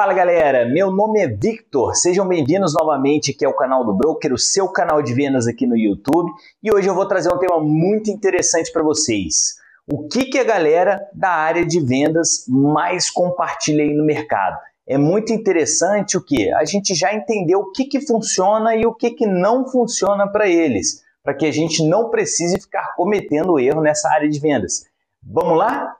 Fala galera, meu nome é Victor, sejam bem-vindos novamente aqui ao canal do Broker, o seu canal de vendas aqui no YouTube e hoje eu vou trazer um tema muito interessante para vocês. O que, que a galera da área de vendas mais compartilha aí no mercado? É muito interessante o que? A gente já entendeu o que, que funciona e o que, que não funciona para eles, para que a gente não precise ficar cometendo erro nessa área de vendas. Vamos lá?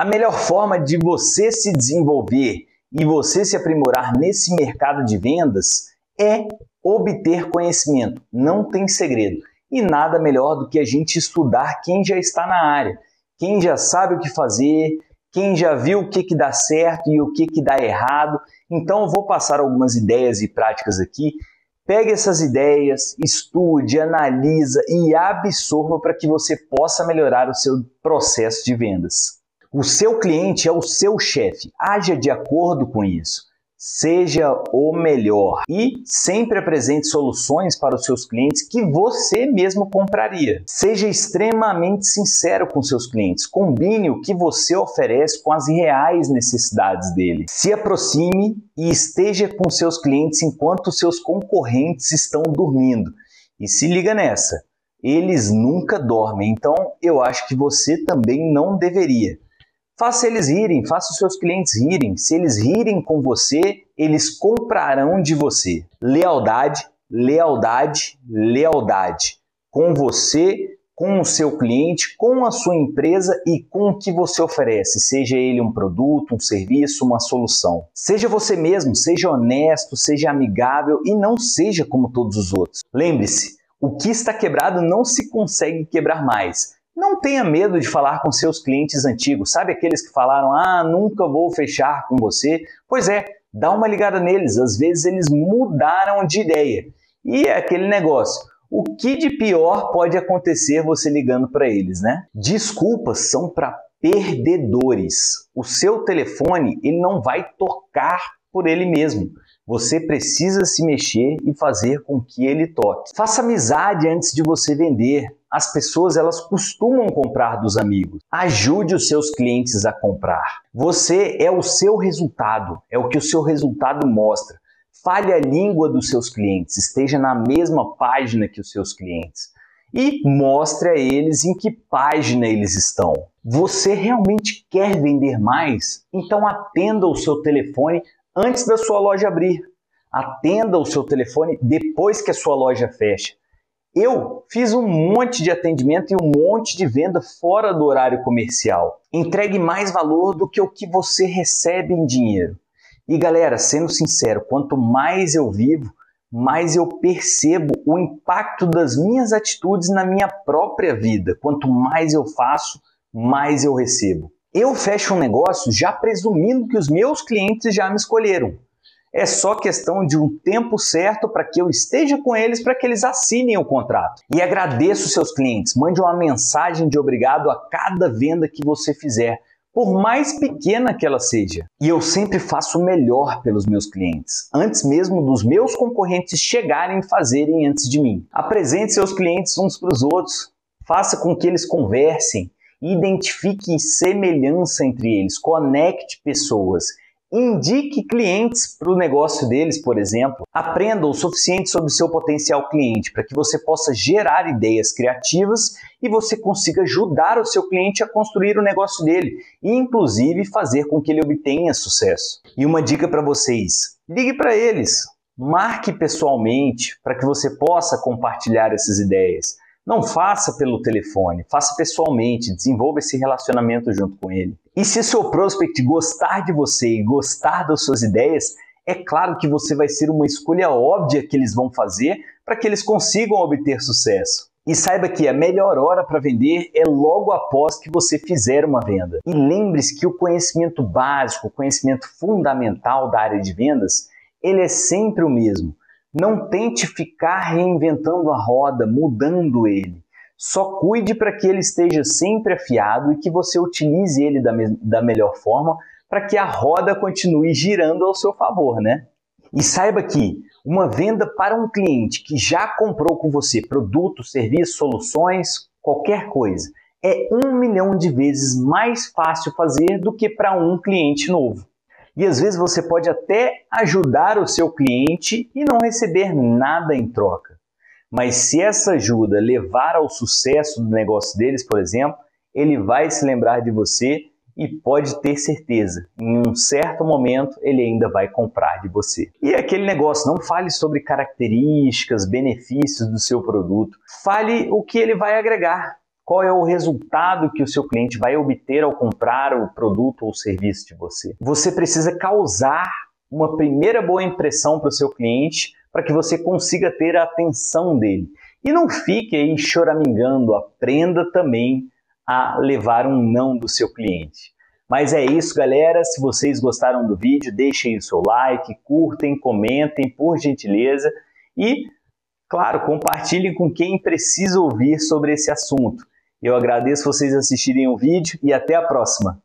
A melhor forma de você se desenvolver e você se aprimorar nesse mercado de vendas é obter conhecimento. Não tem segredo. E nada melhor do que a gente estudar quem já está na área, quem já sabe o que fazer, quem já viu o que, que dá certo e o que, que dá errado. Então vou passar algumas ideias e práticas aqui. Pegue essas ideias, estude, analisa e absorva para que você possa melhorar o seu processo de vendas. O seu cliente é o seu chefe. Haja de acordo com isso. Seja o melhor e sempre apresente soluções para os seus clientes que você mesmo compraria. Seja extremamente sincero com seus clientes. Combine o que você oferece com as reais necessidades dele. Se aproxime e esteja com seus clientes enquanto seus concorrentes estão dormindo. E se liga nessa, eles nunca dormem, então eu acho que você também não deveria. Faça eles rirem, faça os seus clientes rirem. Se eles rirem com você, eles comprarão de você. Lealdade, lealdade, lealdade. Com você, com o seu cliente, com a sua empresa e com o que você oferece, seja ele um produto, um serviço, uma solução. Seja você mesmo, seja honesto, seja amigável e não seja como todos os outros. Lembre-se, o que está quebrado não se consegue quebrar mais. Não tenha medo de falar com seus clientes antigos, sabe aqueles que falaram: "Ah, nunca vou fechar com você". Pois é, dá uma ligada neles, às vezes eles mudaram de ideia. E é aquele negócio, o que de pior pode acontecer você ligando para eles, né? Desculpas são para perdedores. O seu telefone, ele não vai tocar por ele mesmo. Você precisa se mexer e fazer com que ele toque. Faça amizade antes de você vender. As pessoas elas costumam comprar dos amigos. Ajude os seus clientes a comprar. Você é o seu resultado, é o que o seu resultado mostra. Fale a língua dos seus clientes, esteja na mesma página que os seus clientes e mostre a eles em que página eles estão. Você realmente quer vender mais? Então atenda o seu telefone antes da sua loja abrir. Atenda o seu telefone depois que a sua loja fecha. Eu fiz um monte de atendimento e um monte de venda fora do horário comercial. Entregue mais valor do que o que você recebe em dinheiro. E galera, sendo sincero, quanto mais eu vivo, mais eu percebo o impacto das minhas atitudes na minha própria vida. Quanto mais eu faço, mais eu recebo. Eu fecho um negócio já presumindo que os meus clientes já me escolheram. É só questão de um tempo certo para que eu esteja com eles para que eles assinem o contrato. E agradeço seus clientes. Mande uma mensagem de obrigado a cada venda que você fizer, por mais pequena que ela seja. E eu sempre faço o melhor pelos meus clientes, antes mesmo dos meus concorrentes chegarem e fazerem antes de mim. Apresente seus clientes uns para os outros, faça com que eles conversem identifique semelhança entre eles, conecte pessoas, indique clientes para o negócio deles, por exemplo. Aprenda o suficiente sobre seu potencial cliente para que você possa gerar ideias criativas e você consiga ajudar o seu cliente a construir o negócio dele e, inclusive, fazer com que ele obtenha sucesso. E uma dica para vocês: ligue para eles. Marque pessoalmente para que você possa compartilhar essas ideias. Não faça pelo telefone, faça pessoalmente, desenvolva esse relacionamento junto com ele. E se seu prospect gostar de você e gostar das suas ideias, é claro que você vai ser uma escolha óbvia que eles vão fazer para que eles consigam obter sucesso. E saiba que a melhor hora para vender é logo após que você fizer uma venda. E lembre-se que o conhecimento básico, o conhecimento fundamental da área de vendas, ele é sempre o mesmo. Não tente ficar reinventando a roda, mudando ele. Só cuide para que ele esteja sempre afiado e que você utilize ele da, me da melhor forma para que a roda continue girando ao seu favor, né? E saiba que uma venda para um cliente que já comprou com você produtos, serviços, soluções, qualquer coisa, é um milhão de vezes mais fácil fazer do que para um cliente novo. E às vezes você pode até ajudar o seu cliente e não receber nada em troca. Mas se essa ajuda levar ao sucesso do negócio deles, por exemplo, ele vai se lembrar de você e pode ter certeza, em um certo momento ele ainda vai comprar de você. E aquele negócio, não fale sobre características, benefícios do seu produto, fale o que ele vai agregar. Qual é o resultado que o seu cliente vai obter ao comprar o produto ou serviço de você? Você precisa causar uma primeira boa impressão para o seu cliente para que você consiga ter a atenção dele. E não fique aí choramingando, aprenda também a levar um não do seu cliente. Mas é isso, galera. Se vocês gostaram do vídeo, deixem o seu like, curtem, comentem, por gentileza. E, claro, compartilhem com quem precisa ouvir sobre esse assunto. Eu agradeço vocês assistirem o vídeo e até a próxima.